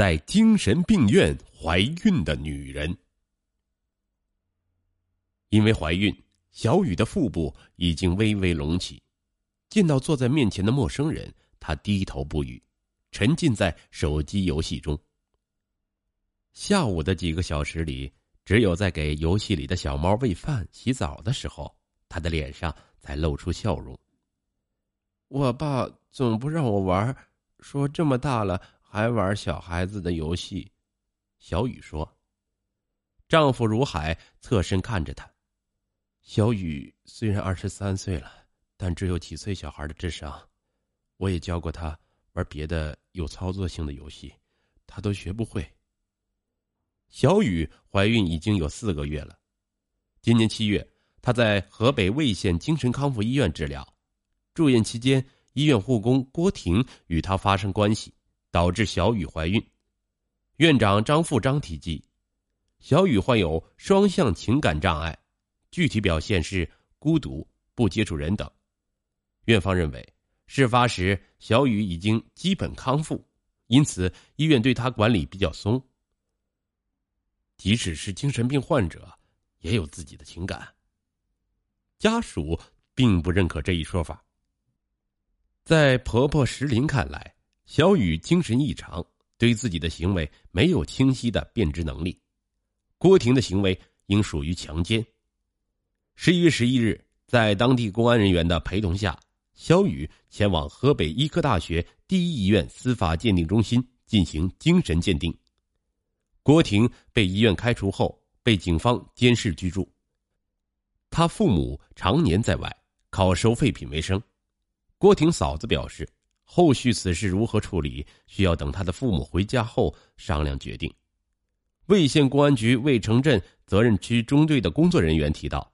在精神病院怀孕的女人。因为怀孕，小雨的腹部已经微微隆起。见到坐在面前的陌生人，她低头不语，沉浸在手机游戏中。下午的几个小时里，只有在给游戏里的小猫喂饭、洗澡的时候，她的脸上才露出笑容。我爸总不让我玩，说这么大了还玩小孩子的游戏。小雨说：“丈夫如海侧身看着她。小雨虽然二十三岁了，但只有几岁小孩的智商。我也教过她玩别的有操作性的游戏，她都学不会。”小雨怀孕已经有四个月了。今年七月，她在河北魏县精神康复医院治疗。住院期间，医院护工郭婷与她发生关系，导致小雨怀孕。院长张富章提及，小雨患有双向情感障碍，具体表现是孤独、不接触人等。院方认为，事发时小雨已经基本康复，因此医院对她管理比较松。即使是精神病患者，也有自己的情感。家属并不认可这一说法。在婆婆石林看来，小雨精神异常，对自己的行为没有清晰的辨识能力。郭婷的行为应属于强奸。十一月十一日，在当地公安人员的陪同下，小雨前往河北医科大学第一医院司法鉴定中心进行精神鉴定。郭婷被医院开除后，被警方监视居住。他父母常年在外，靠收废品为生。郭婷嫂子表示，后续此事如何处理，需要等他的父母回家后商量决定。魏县公安局魏城镇责任区中队的工作人员提到，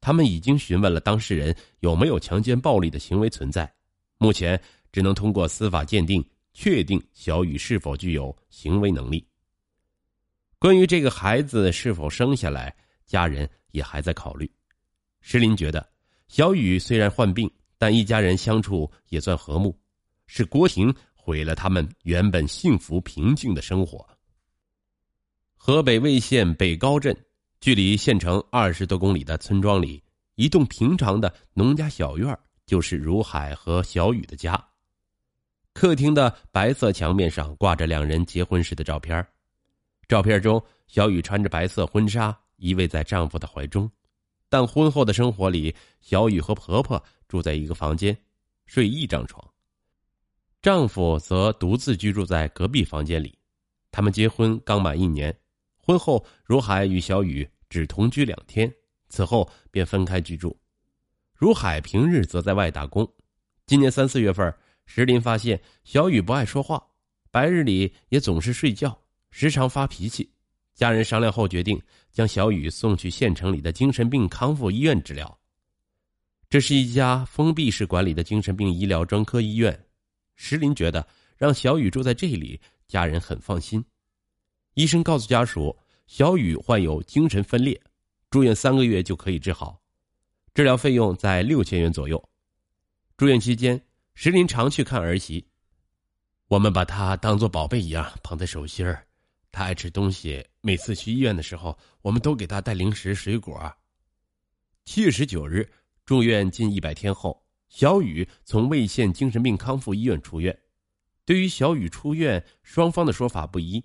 他们已经询问了当事人有没有强奸暴力的行为存在，目前只能通过司法鉴定确定小雨是否具有行为能力。关于这个孩子是否生下来，家人也还在考虑。石林觉得，小雨虽然患病。但一家人相处也算和睦，是郭婷毁了他们原本幸福平静的生活。河北魏县北高镇，距离县城二十多公里的村庄里，一栋平常的农家小院就是如海和小雨的家。客厅的白色墙面上挂着两人结婚时的照片，照片中小雨穿着白色婚纱，依偎在丈夫的怀中。但婚后的生活里，小雨和婆婆住在一个房间，睡一张床。丈夫则独自居住在隔壁房间里。他们结婚刚满一年，婚后如海与小雨只同居两天，此后便分开居住。如海平日则在外打工。今年三四月份，石林发现小雨不爱说话，白日里也总是睡觉，时常发脾气。家人商量后决定将小雨送去县城里的精神病康复医院治疗。这是一家封闭式管理的精神病医疗专科医院。石林觉得让小雨住在这里，家人很放心。医生告诉家属，小雨患有精神分裂，住院三个月就可以治好，治疗费用在六千元左右。住院期间，石林常去看儿媳，我们把她当做宝贝一样捧在手心儿。她爱吃东西，每次去医院的时候，我们都给她带零食、水果。七月十九日，住院近一百天后，小雨从魏县精神病康复医院出院。对于小雨出院，双方的说法不一。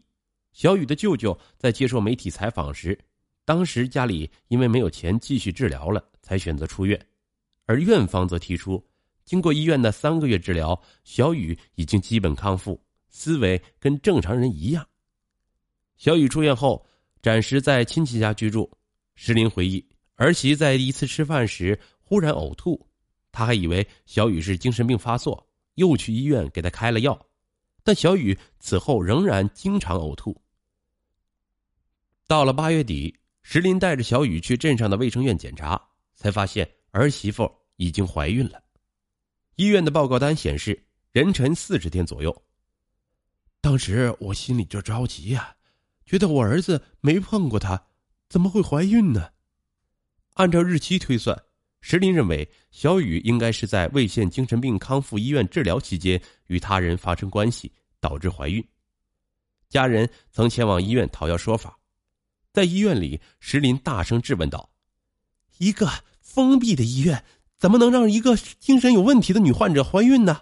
小雨的舅舅在接受媒体采访时，当时家里因为没有钱继续治疗了，才选择出院；而院方则提出，经过医院的三个月治疗，小雨已经基本康复，思维跟正常人一样。小雨出院后，暂时在亲戚家居住。石林回忆，儿媳在一次吃饭时忽然呕吐，他还以为小雨是精神病发作，又去医院给她开了药，但小雨此后仍然经常呕吐。到了八月底，石林带着小雨去镇上的卫生院检查，才发现儿媳妇已经怀孕了。医院的报告单显示，妊娠四十天左右。当时我心里就着急呀。觉得我儿子没碰过她，怎么会怀孕呢？按照日期推算，石林认为小雨应该是在魏县精神病康复医院治疗期间与他人发生关系，导致怀孕。家人曾前往医院讨要说法。在医院里，石林大声质问道：“一个封闭的医院，怎么能让一个精神有问题的女患者怀孕呢？”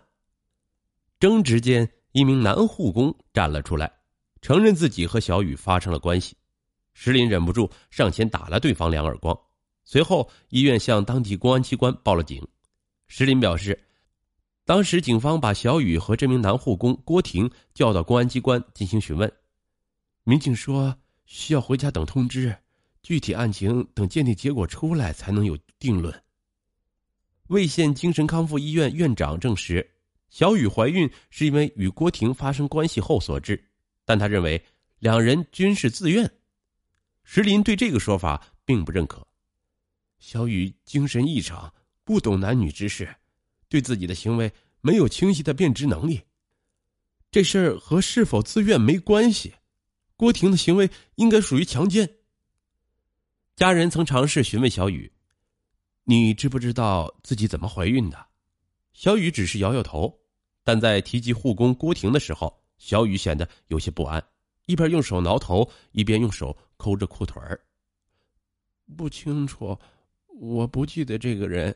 争执间，一名男护工站了出来，承认自己和小雨发生了关系。石林忍不住上前打了对方两耳光，随后医院向当地公安机关报了警。石林表示，当时警方把小雨和这名男护工郭婷叫到公安机关进行询问，民警说。需要回家等通知，具体案情等鉴定结果出来才能有定论。魏县精神康复医院院长证实，小雨怀孕是因为与郭婷发生关系后所致，但他认为两人均是自愿。石林对这个说法并不认可。小雨精神异常，不懂男女之事，对自己的行为没有清晰的辨识能力，这事儿和是否自愿没关系。郭婷的行为应该属于强奸。家人曾尝试询问小雨：“你知不知道自己怎么怀孕的？”小雨只是摇摇头。但在提及护工郭婷的时候，小雨显得有些不安，一边用手挠头，一边用手抠着裤腿儿。不清楚，我不记得这个人。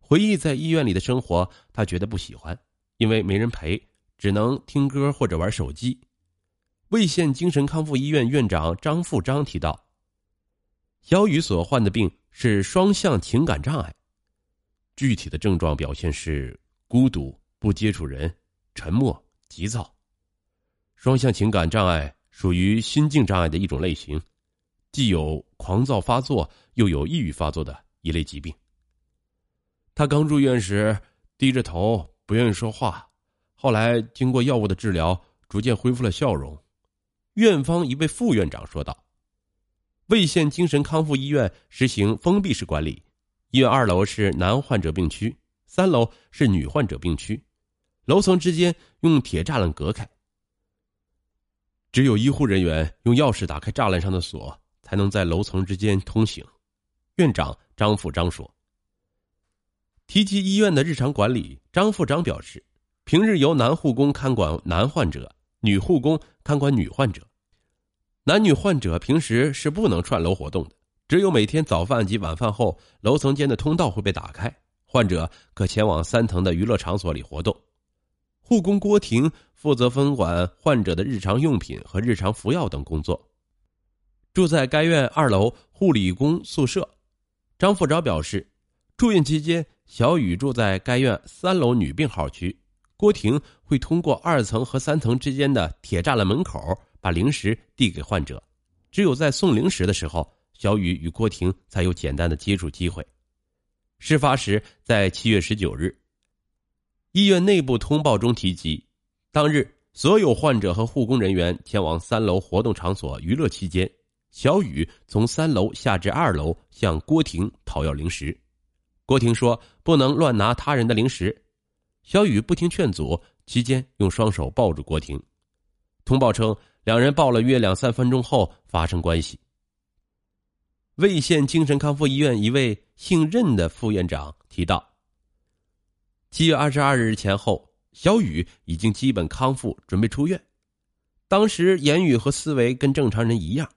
回忆在医院里的生活，他觉得不喜欢，因为没人陪，只能听歌或者玩手机。魏县精神康复医院院长张富章提到，小雨所患的病是双向情感障碍，具体的症状表现是孤独、不接触人、沉默、急躁。双向情感障碍属于心境障碍的一种类型，既有狂躁发作，又有抑郁发作的一类疾病。他刚入院时低着头，不愿意说话，后来经过药物的治疗，逐渐恢复了笑容。院方一位副院长说道：“魏县精神康复医院实行封闭式管理，医院二楼是男患者病区，三楼是女患者病区，楼层之间用铁栅栏隔开，只有医护人员用钥匙打开栅栏上的锁，才能在楼层之间通行。”院长张富章说。提及医院的日常管理，张富章表示，平日由男护工看管男患者。女护工看管女患者，男女患者平时是不能串楼活动的，只有每天早饭及晚饭后，楼层间的通道会被打开，患者可前往三层的娱乐场所里活动。护工郭婷负责分管患者的日常用品和日常服药等工作，住在该院二楼护理工宿舍。张富钊表示，住院期间，小雨住在该院三楼女病号区。郭婷会通过二层和三层之间的铁栅栏门口把零食递给患者，只有在送零食的时候，小雨与郭婷才有简单的接触机会。事发时在七月十九日，医院内部通报中提及，当日所有患者和护工人员前往三楼活动场所娱乐期间，小雨从三楼下至二楼向郭婷讨要零食，郭婷说不能乱拿他人的零食。小雨不听劝阻，期间用双手抱住郭婷。通报称，两人抱了约两三分钟后发生关系。魏县精神康复医院一位姓任的副院长提到，七月二十二日前后，小雨已经基本康复，准备出院。当时言语和思维跟正常人一样，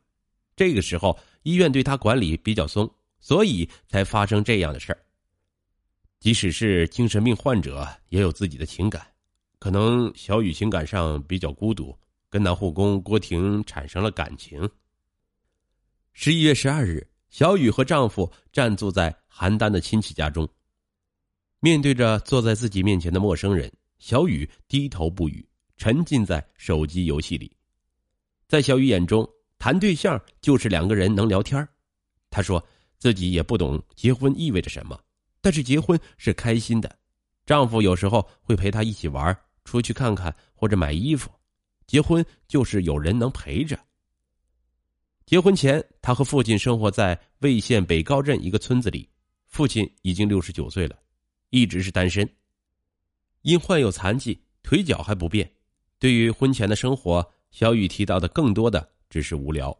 这个时候医院对他管理比较松，所以才发生这样的事儿。即使是精神病患者，也有自己的情感。可能小雨情感上比较孤独，跟男护工郭婷产生了感情。十一月十二日，小雨和丈夫暂住在邯郸的亲戚家中，面对着坐在自己面前的陌生人，小雨低头不语，沉浸在手机游戏里。在小雨眼中，谈对象就是两个人能聊天她说自己也不懂结婚意味着什么。但是结婚是开心的，丈夫有时候会陪她一起玩，出去看看或者买衣服。结婚就是有人能陪着。结婚前，她和父亲生活在魏县北高镇一个村子里，父亲已经六十九岁了，一直是单身。因患有残疾，腿脚还不便。对于婚前的生活，小雨提到的更多的只是无聊。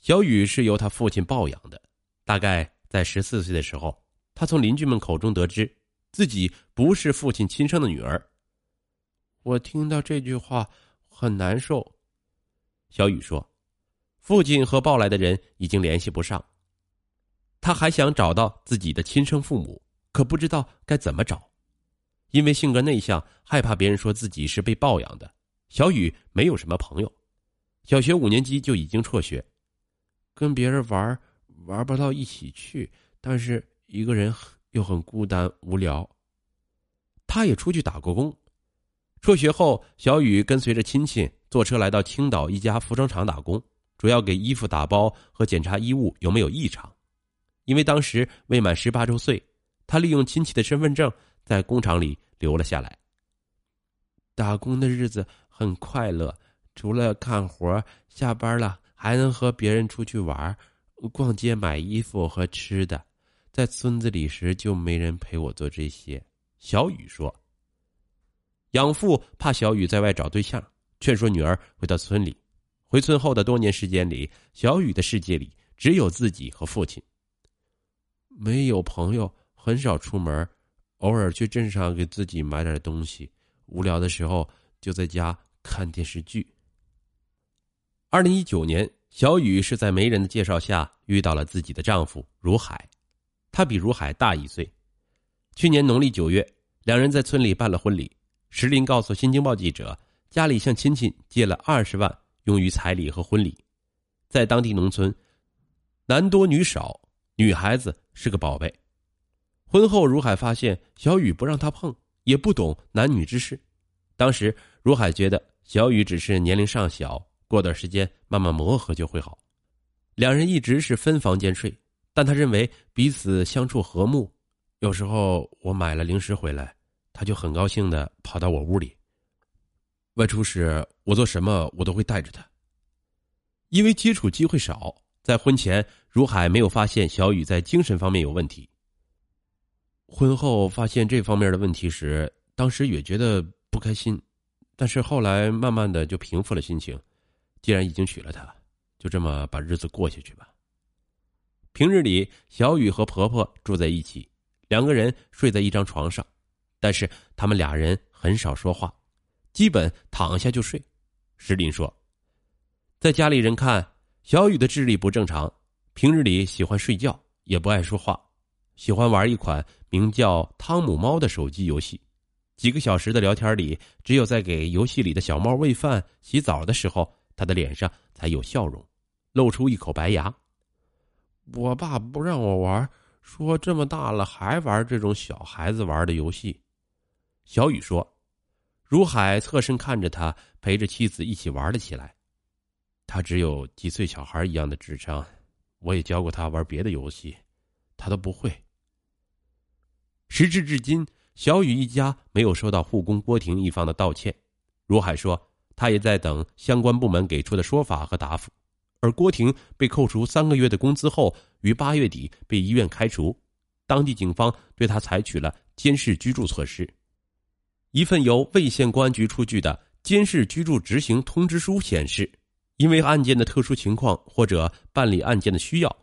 小雨是由他父亲抱养的，大概在十四岁的时候。他从邻居们口中得知，自己不是父亲亲生的女儿。我听到这句话，很难受。小雨说：“父亲和抱来的人已经联系不上，他还想找到自己的亲生父母，可不知道该怎么找。因为性格内向，害怕别人说自己是被抱养的。小雨没有什么朋友，小学五年级就已经辍学，跟别人玩玩不到一起去，但是一个人又很孤单无聊。他也出去打过工。”辍学后，小雨跟随着亲戚坐车来到青岛一家服装厂打工，主要给衣服打包和检查衣物有没有异常。因为当时未满十八周岁，他利用亲戚的身份证在工厂里留了下来。打工的日子很快乐，除了干活，下班了还能和别人出去玩、逛街、买衣服和吃的。在村子里时就没人陪我做这些。小雨说。养父怕小雨在外找对象，劝说女儿回到村里。回村后的多年时间里，小雨的世界里只有自己和父亲。没有朋友，很少出门，偶尔去镇上给自己买点东西。无聊的时候就在家看电视剧。二零一九年，小雨是在媒人的介绍下遇到了自己的丈夫如海，他比如海大一岁。去年农历九月，两人在村里办了婚礼。石林告诉《新京报》记者，家里向亲戚借了二十万，用于彩礼和婚礼。在当地农村，男多女少，女孩子是个宝贝。婚后，如海发现小雨不让他碰，也不懂男女之事。当时，如海觉得小雨只是年龄尚小，过段时间慢慢磨合就会好。两人一直是分房间睡，但他认为彼此相处和睦。有时候我买了零食回来。他就很高兴的跑到我屋里。外出时，我做什么我都会带着他。因为接触机会少，在婚前，如海没有发现小雨在精神方面有问题。婚后发现这方面的问题时，当时也觉得不开心，但是后来慢慢的就平复了心情。既然已经娶了她，就这么把日子过下去吧。平日里，小雨和婆婆住在一起，两个人睡在一张床上。但是他们俩人很少说话，基本躺下就睡。石林说，在家里人看，小雨的智力不正常，平日里喜欢睡觉，也不爱说话，喜欢玩一款名叫《汤姆猫》的手机游戏。几个小时的聊天里，只有在给游戏里的小猫喂饭、洗澡的时候，他的脸上才有笑容，露出一口白牙。我爸不让我玩，说这么大了还玩这种小孩子玩的游戏。小雨说：“如海侧身看着他，陪着妻子一起玩了起来。他只有几岁小孩一样的智商，我也教过他玩别的游戏，他都不会。”时至至今，小雨一家没有收到护工郭婷一方的道歉。如海说，他也在等相关部门给出的说法和答复。而郭婷被扣除三个月的工资后，于八月底被医院开除，当地警方对他采取了监视居住措施。一份由魏县公安局出具的监视居住执行通知书显示，因为案件的特殊情况或者办理案件的需要，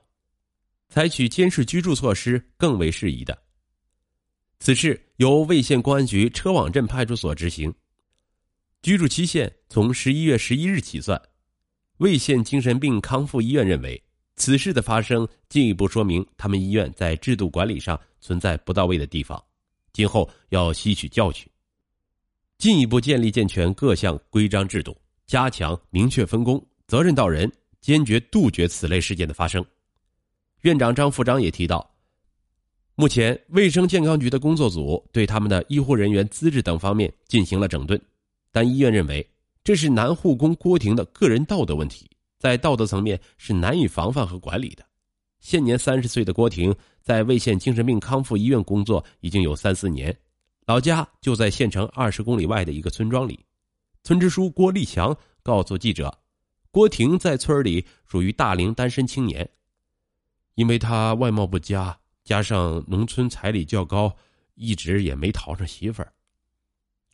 采取监视居住措施更为适宜的。此事由魏县公安局车网镇派出所执行，居住期限从十一月十一日起算。魏县精神病康复医院认为，此事的发生进一步说明他们医院在制度管理上存在不到位的地方，今后要吸取教训。进一步建立健全各项规章制度，加强明确分工、责任到人，坚决杜绝此类事件的发生。院长张富章也提到，目前卫生健康局的工作组对他们的医护人员资质等方面进行了整顿，但医院认为这是男护工郭婷的个人道德问题，在道德层面是难以防范和管理的。现年三十岁的郭婷在魏县精神病康复医院工作已经有三四年。老家就在县城二十公里外的一个村庄里。村支书郭立强告诉记者：“郭婷在村里属于大龄单身青年，因为他外貌不佳，加上农村彩礼较高，一直也没讨上媳妇儿。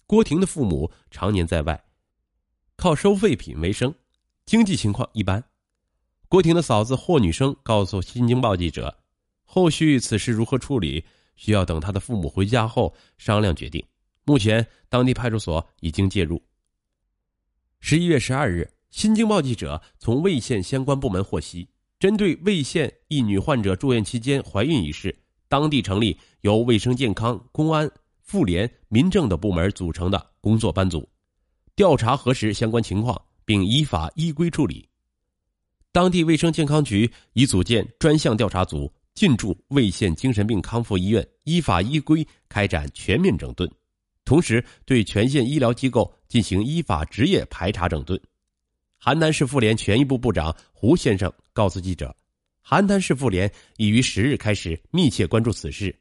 郭婷的父母常年在外，靠收废品为生，经济情况一般。郭婷的嫂子霍女生告诉《新京报》记者：后续此事如何处理？”需要等她的父母回家后商量决定。目前，当地派出所已经介入。十一月十二日，新京报记者从魏县相关部门获悉，针对魏县一女患者住院期间怀孕一事，当地成立由卫生健康、公安、妇联、民政等部门组成的工作班组，调查核实相关情况，并依法依规处理。当地卫生健康局已组建专项调查组，进驻魏县精神病康复医院，依法依规开展全面整顿。同时，对全县医疗机构进行依法职业排查整顿。邯郸市妇联权益部部长胡先生告诉记者，邯郸市妇联已于十日开始密切关注此事。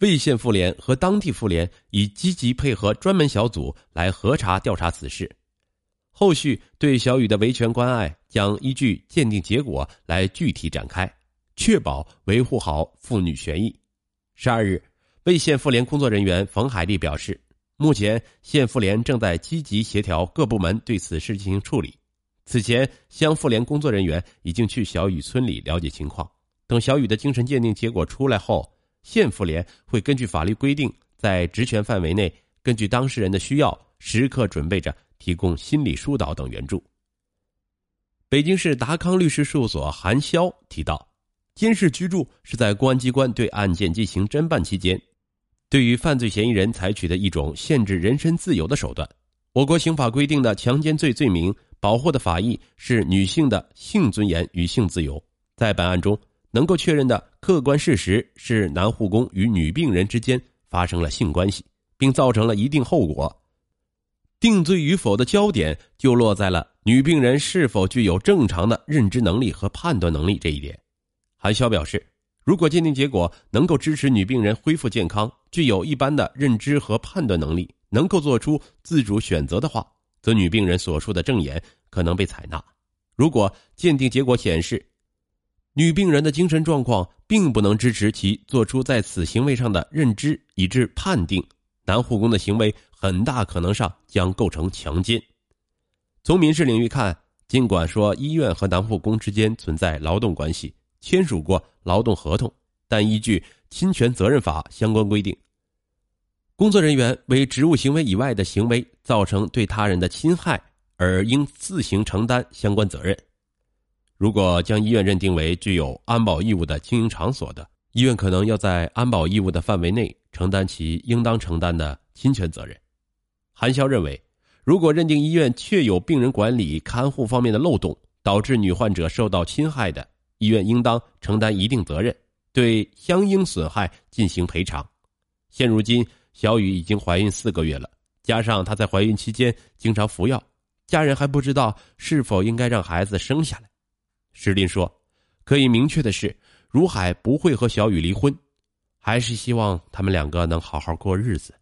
魏县妇联和当地妇联已积极配合专门小组来核查调查此事。后续对小雨的维权关爱将依据鉴定结果来具体展开，确保维护好妇女权益。十二日。魏县妇联工作人员冯海丽表示，目前县妇联正在积极协调各部门对此事进行处理。此前，乡妇联工作人员已经去小雨村里了解情况。等小雨的精神鉴定结果出来后，县妇联会根据法律规定，在职权范围内，根据当事人的需要，时刻准备着提供心理疏导等援助。北京市达康律师事务所韩潇提到，监视居住是在公安机关对案件进行侦办期间。对于犯罪嫌疑人采取的一种限制人身自由的手段，我国刑法规定的强奸罪罪名保护的法益是女性的性尊严与性自由。在本案中，能够确认的客观事实是男护工与女病人之间发生了性关系，并造成了一定后果。定罪与否的焦点就落在了女病人是否具有正常的认知能力和判断能力这一点。韩潇表示。如果鉴定结果能够支持女病人恢复健康，具有一般的认知和判断能力，能够做出自主选择的话，则女病人所述的证言可能被采纳。如果鉴定结果显示，女病人的精神状况并不能支持其做出在此行为上的认知，以致判定男护工的行为很大可能上将构成强奸。从民事领域看，尽管说医院和男护工之间存在劳动关系。签署过劳动合同，但依据侵权责任法相关规定，工作人员为职务行为以外的行为造成对他人的侵害，而应自行承担相关责任。如果将医院认定为具有安保义务的经营场所的，医院可能要在安保义务的范围内承担其应当承担的侵权责任。韩潇认为，如果认定医院确有病人管理看护方面的漏洞，导致女患者受到侵害的，医院应当承担一定责任，对相应损害进行赔偿。现如今，小雨已经怀孕四个月了，加上她在怀孕期间经常服药，家人还不知道是否应该让孩子生下来。石林说：“可以明确的是，如海不会和小雨离婚，还是希望他们两个能好好过日子。”